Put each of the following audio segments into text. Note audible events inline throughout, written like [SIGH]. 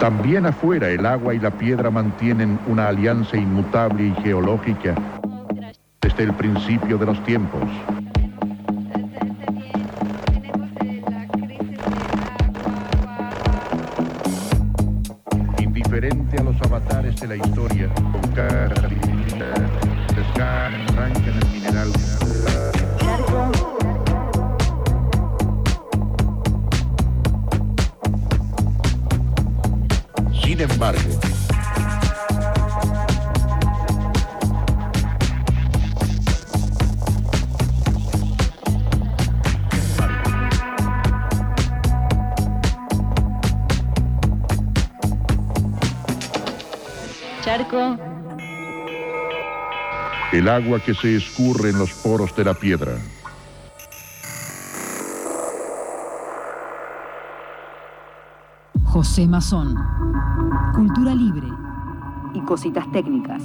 También afuera el agua y la piedra mantienen una alianza inmutable y geológica desde el principio de los tiempos. Sin embargo, Charco, el agua que se escurre en los poros de la piedra. José Mazón. Cultura libre y cositas técnicas.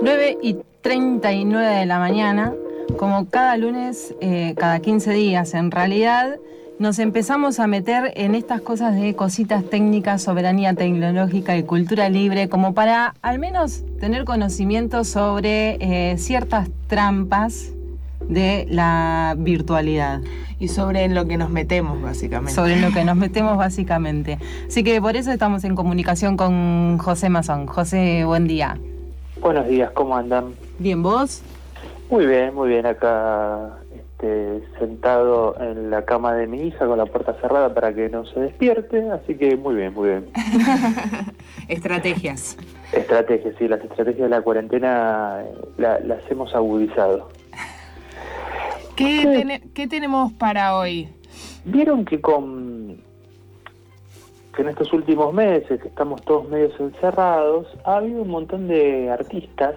Nueve y 39 de la mañana, como cada lunes, eh, cada 15 días en realidad, nos empezamos a meter en estas cosas de cositas técnicas, soberanía tecnológica y cultura libre, como para al menos tener conocimiento sobre eh, ciertas trampas de la virtualidad. Y sobre en lo que nos metemos, básicamente. Sobre lo que nos metemos básicamente. Así que por eso estamos en comunicación con José Mazón. José, buen día. Buenos días, ¿cómo andan? Bien, ¿vos? Muy bien, muy bien. Acá este, sentado en la cama de mi hija con la puerta cerrada para que no se despierte, así que muy bien, muy bien. [LAUGHS] Estrategias. Estrategias, sí, las estrategias de la cuarentena eh, la- las hemos agudizado. ¿Qué, Sí. tene- qué tenemos para hoy? Vieron que con que en estos últimos meses, que estamos todos medios encerrados, ha habido un montón de artistas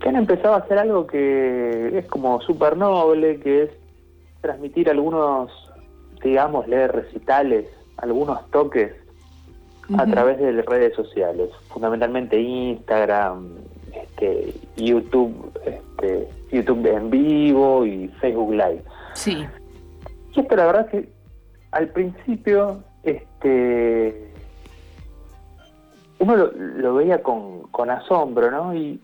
que han empezado a hacer algo que es como súper noble, que es transmitir algunos, digamos, leer recitales, algunos toques a través de las redes sociales, fundamentalmente Instagram, este, YouTube, este, YouTube en vivo y Facebook Live. Sí. Y esto la verdad que al principio este uno lo, lo veía con, con asombro, ¿no? Y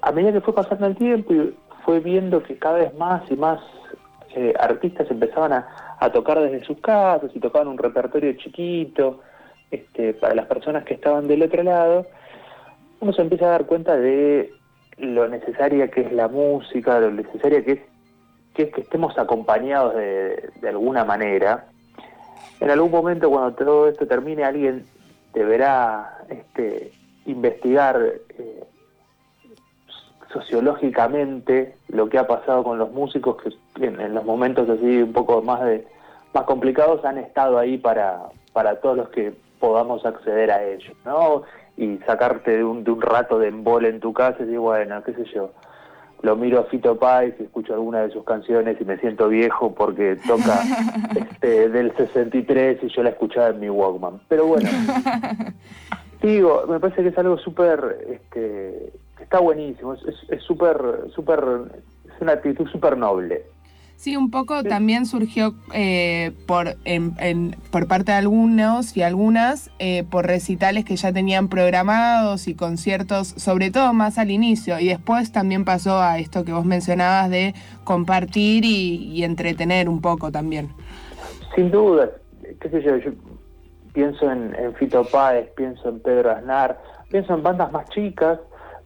a medida que fue pasando el tiempo y fue viendo que cada vez más y más eh, artistas empezaban a, a tocar desde sus casas y tocaban un repertorio chiquito este, para las personas que estaban del otro lado, uno se empieza a dar cuenta de lo necesaria que es la música, lo necesaria que es que es que estemos acompañados de, alguna manera. En algún momento cuando todo esto termine alguien deberá este, investigar eh, sociológicamente lo que ha pasado con los músicos que en, en los momentos así un poco más de más complicados han estado ahí para, para todos los que podamos acceder a ellos, ¿no? Y sacarte de un, de un rato de embole en tu casa y decir, bueno, qué sé yo, lo miro a Fito Páez y escucho alguna de sus canciones y me siento viejo porque toca [LAUGHS] este, del 63 y yo la escuchaba en mi Walkman. Pero bueno, [LAUGHS] digo, me parece que es algo súper, este, está buenísimo, es- es es súper, es una actitud súper noble. Sí, un poco también surgió eh, por, en- en- por parte de algunos y algunas eh, por recitales que ya tenían programados y conciertos, sobre todo más al inicio. Y después también pasó a esto que vos mencionabas de compartir y, y entretener un poco también. Sin duda, qué sé yo, yo pienso en, en Fito Páez, pienso en Pedro Aznar, pienso en bandas más chicas,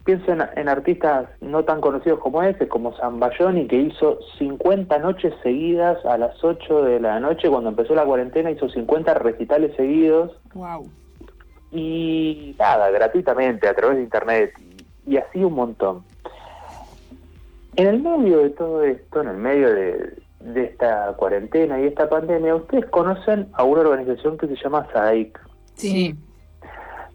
pienso en, en artistas no tan conocidos como ese, como Zambayoni, que hizo 50 noches seguidas a las 8 de la noche cuando empezó la cuarentena, hizo 50 recitales seguidos Wow. y nada, gratuitamente a través de internet y, y así un montón. En el medio de todo esto, en el medio de, de esta cuarentena y esta pandemia, ustedes conocen a una organización que se llama SADIC. Sí.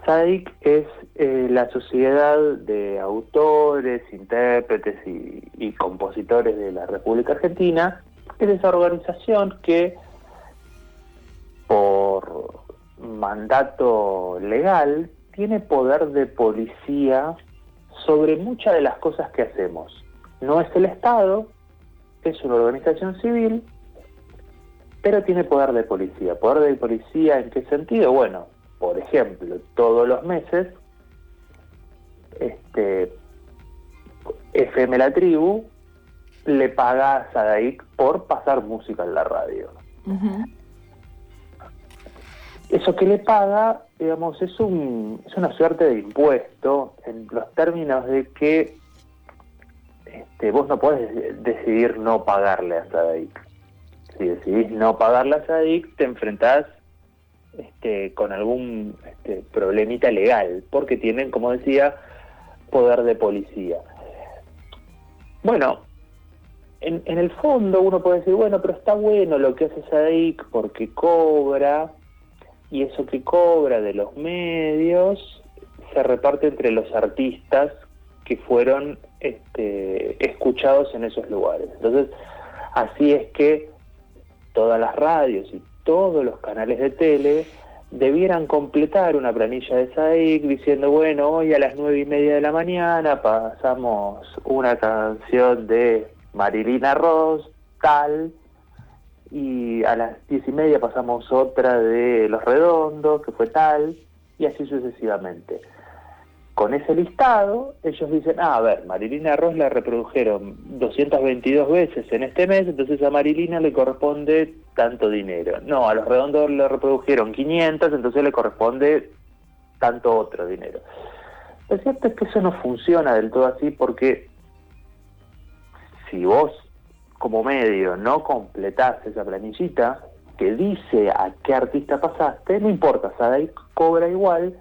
SADIC es eh, la sociedad de autores, intérpretes y, y compositores de la República Argentina. Es esa organización que por mandato legal tiene poder de policía sobre muchas de las cosas que hacemos. No es el Estado, es una organización civil, pero tiene poder de policía. ¿Poder de policía en qué sentido? Bueno, por ejemplo, todos los meses, este, FM La Tribu le paga a Sadaik por pasar música en la radio. Eso que le paga, digamos, es, un, es una suerte de impuesto en los términos de que este, vos no podés decidir no pagarle a Sadaik. Si decidís no pagarle a Sadaik, te enfrentás este, con algún este, problemita legal, porque tienen, como decía, poder de policía. Bueno, en, en, el fondo uno puede decir, bueno, pero está bueno lo que hace Sadaik porque cobra, y eso que cobra de los medios se reparte entre los artistas que fueron este, escuchados en esos lugares. Entonces, así es que todas las radios y todos los canales de tele debieran completar una planilla de SAIC diciendo, bueno, hoy a las nueve y media de la mañana pasamos una canción de Marilina Ross, tal, y a las diez y media pasamos otra de Los Redondos, que fue tal, y así sucesivamente. Con ese listado, ellos dicen, ah, a ver, Marilina Ross la reprodujeron 222 veces en este mes, entonces a Marilina le corresponde tanto dinero. No, a los redondos le reprodujeron 500, entonces le corresponde tanto otro dinero. Lo cierto es que eso no funciona del todo así porque si vos como medio no completás esa planillita que dice a qué artista pasaste, no importa, Sadai cobra igual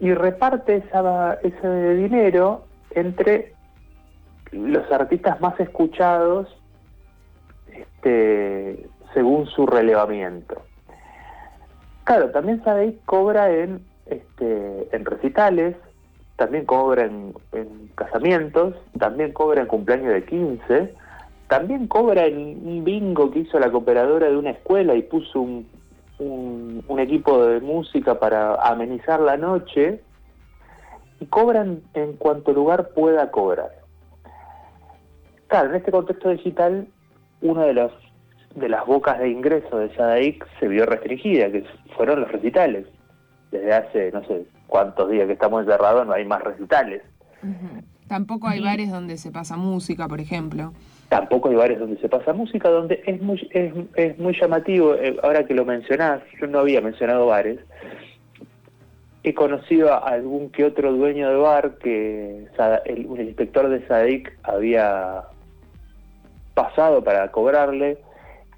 y reparte esa, ese dinero entre los artistas más escuchados este, según su relevamiento. Claro, también Sadei cobra en, este, en recitales, también cobra en, casamientos, también cobra en cumpleaños de 15, también cobra en un bingo que hizo la cooperadora de una escuela y puso un, un, equipo de música para amenizar la noche y cobran en cuanto lugar pueda cobrar. Claro, en este contexto digital, una de, los, de las bocas de ingreso de Sadaik se vio restringida, que fueron los recitales. Desde hace no sé cuántos días que estamos encerrados no hay más recitales. Tampoco hay bares donde se pasa música, por ejemplo. Tampoco hay bares donde se pasa música, donde es muy, es, es muy llamativo, eh, ahora que lo mencionás, yo no había mencionado bares, he conocido a algún que otro dueño de bar que el, un inspector de SADIC había pasado para cobrarle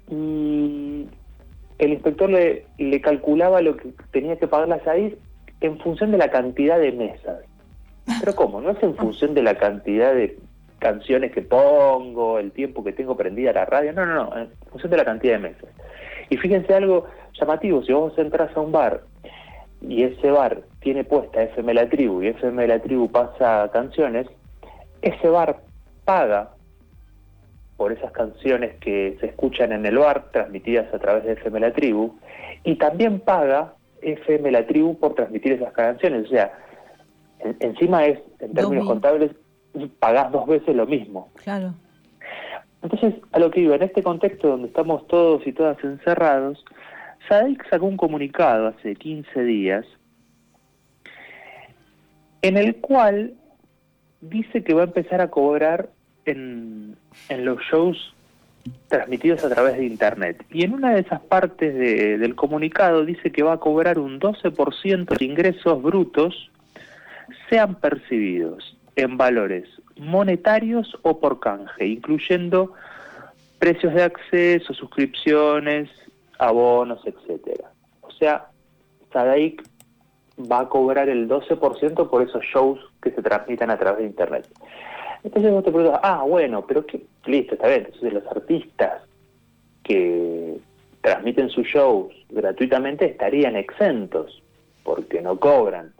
y el inspector le, le calculaba lo que tenía que pagar la SADIC en función de la cantidad de mesas. Pero ¿cómo? No es en función de la cantidad de canciones que pongo, el tiempo que tengo prendida la radio, no, no, no, en función de la cantidad de mesas. Y fíjense algo llamativo, si vos entras a un bar y ese bar tiene puesta FM La Tribu y FM La Tribu pasa canciones, ese bar paga por esas canciones que se escuchan en el bar, transmitidas a través de FM La Tribu, y también paga FM La Tribu por transmitir esas canciones. O sea, encima es, en términos contables, pagás dos veces lo mismo. Claro. Entonces, a lo que iba, en este contexto donde estamos todos y todas encerrados, SADIC sacó un comunicado hace 15 días en el cual dice que va a empezar a cobrar en, en los shows transmitidos a través de Internet. Y en una de esas partes del comunicado dice que va a cobrar un 12% de ingresos brutos sean percibidos en valores monetarios o por canje, incluyendo precios de acceso, suscripciones, abonos, etcétera. O sea, Sadaik va a cobrar el 12% por esos shows que se transmitan a través de Internet. Entonces vos te preguntas, ah, bueno, pero qué, listo, está bien, entonces los artistas que transmiten sus shows gratuitamente estarían exentos, porque no cobran.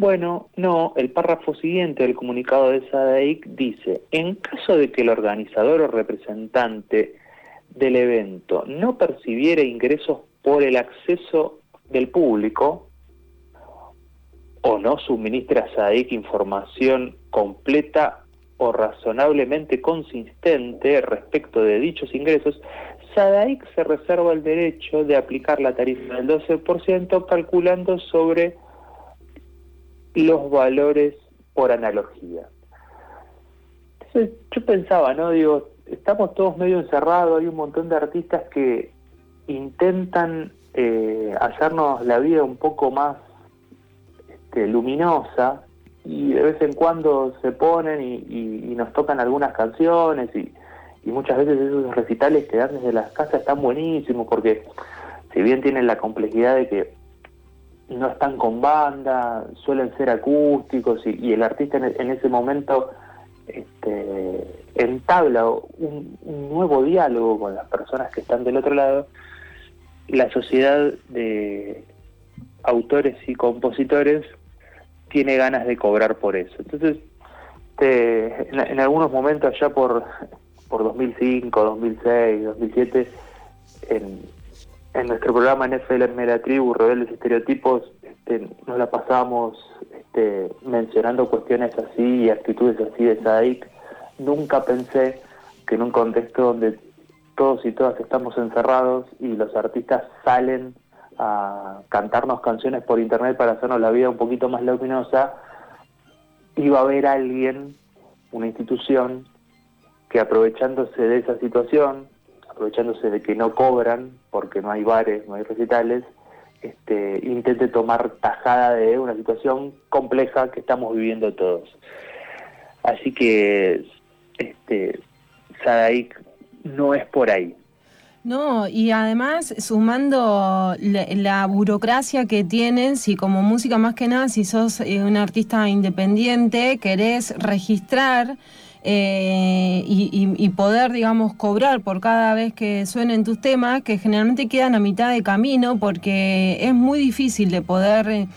Bueno, no, el párrafo siguiente del comunicado de SADAIC dice, en caso de que el organizador o representante del evento no percibiera ingresos por el acceso del público o no suministra a SADAIC información completa o razonablemente consistente respecto de dichos ingresos, SADAIC se reserva el derecho de aplicar la tarifa del 12% calculando sobre los valores por analogía. Entonces yo pensaba, ¿no? Digo, estamos todos medio encerrados, hay un montón de artistas que intentan eh, hacernos la vida un poco más este, luminosa y de vez en cuando se ponen y, nos tocan algunas canciones y, muchas veces esos recitales que dan desde las casas están buenísimos porque si bien tienen la complejidad de que no están con banda, suelen ser acústicos y, el artista en, ese momento este, entabla un, nuevo diálogo con las personas que están del otro lado, la sociedad de autores y compositores tiene ganas de cobrar por eso. Entonces, en, algunos momentos, ya por, por 2005, 2006, 2007, en, en nuestro programa NFL en Mera Tribu, Rebeldes Estereotipos, este, nos la pasamos este, mencionando cuestiones así y actitudes así de Sadik. Nunca pensé que en un contexto donde todos y todas estamos encerrados y los artistas salen a cantarnos canciones por internet para hacernos la vida un poquito más luminosa, iba a haber alguien, una institución, que aprovechándose de esa situación, aprovechándose de que no cobran, porque no hay bares, no hay recitales, este, intente tomar tajada de una situación compleja que estamos viviendo todos. Así que este, Sadaik no es por ahí. No, y además sumando la, burocracia que tienes, si como música más que nada, si sos eh, un artista independiente, querés registrar eh, y, poder, digamos, cobrar por cada vez que suenen tus temas, que generalmente quedan a mitad de camino porque es muy difícil de poder... Eh,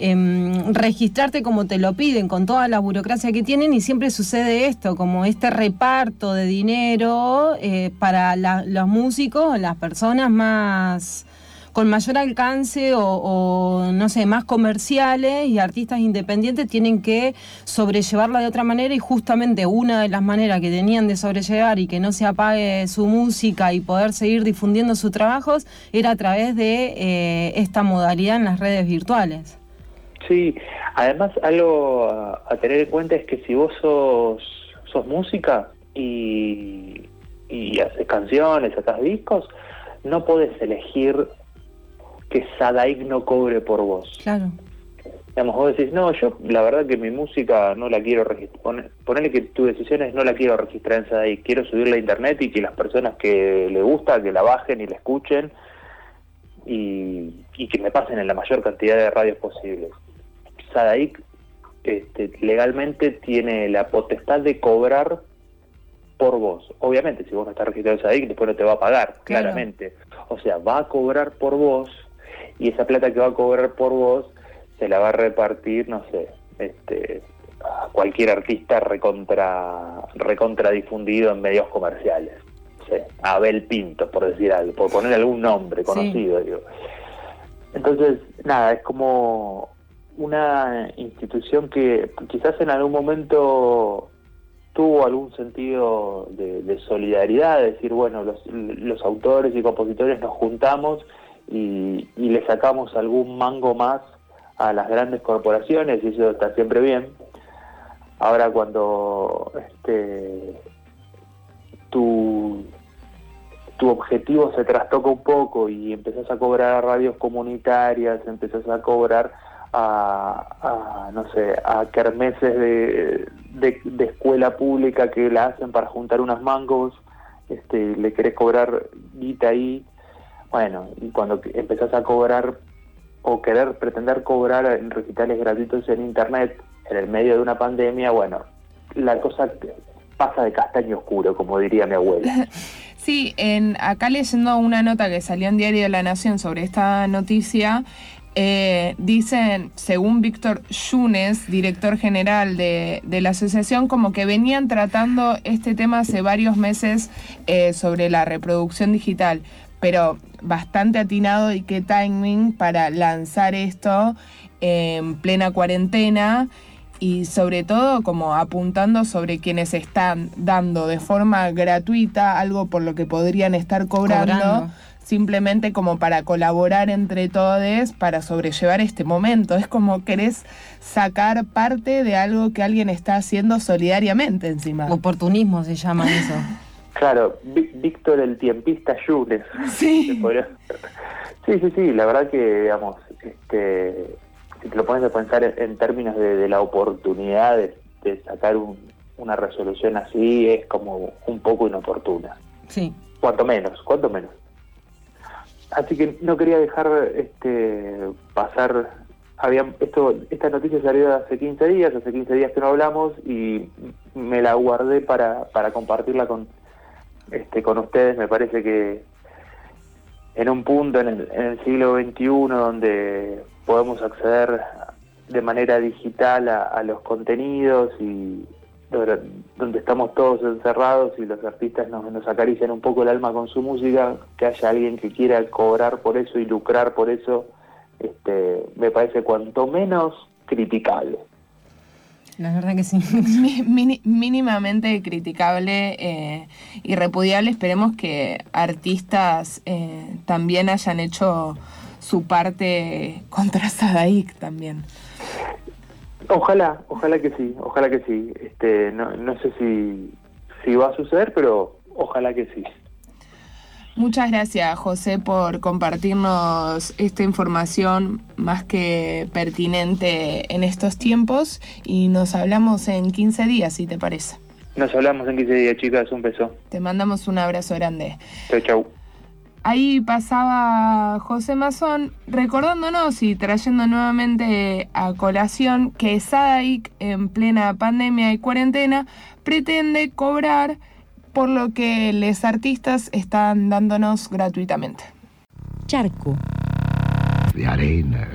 Em, registrarte como te lo piden, con toda la burocracia que tienen, y siempre sucede esto, como este reparto de dinero eh, para los músicos, las personas más con mayor alcance o, no sé, más comerciales y artistas independientes tienen que sobrellevarla de otra manera y justamente una de las maneras que tenían de sobrellevar y que no se apague su música y poder seguir difundiendo sus trabajos era a través de eh, esta modalidad en las redes virtuales. Sí, además algo a, tener en cuenta es que si vos sos, sos música y, y haces canciones, sacas discos, no podés elegir que Sadaik no cobre por vos. Claro. Digamos, vos decís, no, yo la verdad que mi música no la quiero registrar. Ponele que tu decisión es no la quiero registrar en Sadaik, quiero subirla a internet y que las personas que le gusta, que la bajen y la escuchen y, y que me pasen en la mayor cantidad de radios posibles. Sadaik este, legalmente tiene la potestad de cobrar por vos. Obviamente, si vos no estás registrado en Sadaik, después no te va a pagar, claramente. O sea, va a cobrar por vos y esa plata que va a cobrar por vos se la va a repartir, no sé, este, a cualquier artista recontra, recontra difundido en medios comerciales. a Abel Pinto, por decir algo, por poner algún nombre conocido. Digo. Entonces, nada, es como una institución que quizás en algún momento tuvo algún sentido de, solidaridad, de decir, bueno, los, autores y compositores nos juntamos y, le sacamos algún mango más a las grandes corporaciones y eso está siempre bien. Ahora cuando este, tu, tu objetivo se trastoca un poco y empezás a cobrar a radios comunitarias, empezás a cobrar a, no sé, a kermeses de, de, escuela pública que la hacen para juntar unos mangos, este, le querés cobrar guita ahí, bueno, y cuando empezás a cobrar o querer pretender cobrar en recitales gratuitos en internet en el medio de una pandemia, bueno, la cosa pasa de castaño oscuro, como diría mi abuela. [LAUGHS] Sí, en, acá leyendo una nota que salió en Diario de la Nación sobre esta noticia, eh, dicen, según Víctor Yunes, director general de, la asociación, como que venían tratando este tema hace varios meses eh, sobre la reproducción digital, pero bastante atinado y qué timing para lanzar esto en plena cuarentena. y sobre todo como apuntando sobre quienes están dando de forma gratuita algo por lo que podrían estar cobrando, Cobrando. simplemente como para colaborar entre todos para sobrellevar este momento. Es como querés sacar parte de algo que alguien está haciendo solidariamente encima. Oportunismo se llama eso. [LAUGHS] Claro, Ví- Víctor el tiempista Yunes. Sí. [LAUGHS] Sí, sí, sí, la verdad que, digamos, este, si te lo pones a pensar en, en términos de, de la oportunidad de, de sacar un- una resolución así, es como un poco inoportuna. Sí. Cuanto menos, cuanto menos. Así que no quería dejar este pasar. Había, esto, esta noticia salió hace 15 días, hace 15 días que no hablamos y me la guardé para, para compartirla con, este, con ustedes. Me parece que en un punto en el, en el siglo XXI donde podemos acceder de manera digital a, los contenidos y donde- donde estamos todos encerrados y los artistas nos, nos acarician un poco el alma con su música, que haya alguien que quiera cobrar por eso y lucrar por eso, este, me parece cuanto menos criticable. La verdad que sí. [LAUGHS] Mínimamente criticable eh, y repudiable. Esperemos que artistas eh, también hayan hecho su parte contra Sadaik también. Ojalá, ojalá que sí, ojalá que sí. Este, no, no sé si, si va a suceder, pero ojalá que sí. Muchas gracias, José, por compartirnos esta información más que pertinente en estos tiempos y nos hablamos en 15 días, si te parece. Nos hablamos en 15 días, chicas. Un beso. Te mandamos un abrazo grande. Chau, chau. Ahí pasaba José Mazón recordándonos y trayendo nuevamente a colación que SADAIC en plena pandemia y cuarentena pretende cobrar por lo que los artistas están dándonos gratuitamente. Charco. De arena,